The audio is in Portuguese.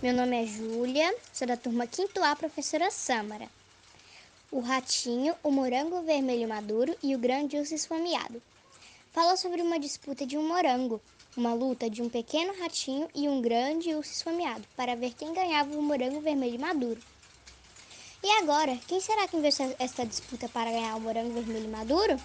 Meu nome é Júlia, sou da turma 5 A, professora Sâmara. O ratinho, o morango vermelho maduro e o grande urso esfomeado. Fala sobre uma disputa de um morango, uma luta de um pequeno ratinho e um grande urso esfomeado para ver quem ganhava o morango vermelho maduro. E agora, quem será que venceu esta disputa para ganhar o morango vermelho maduro?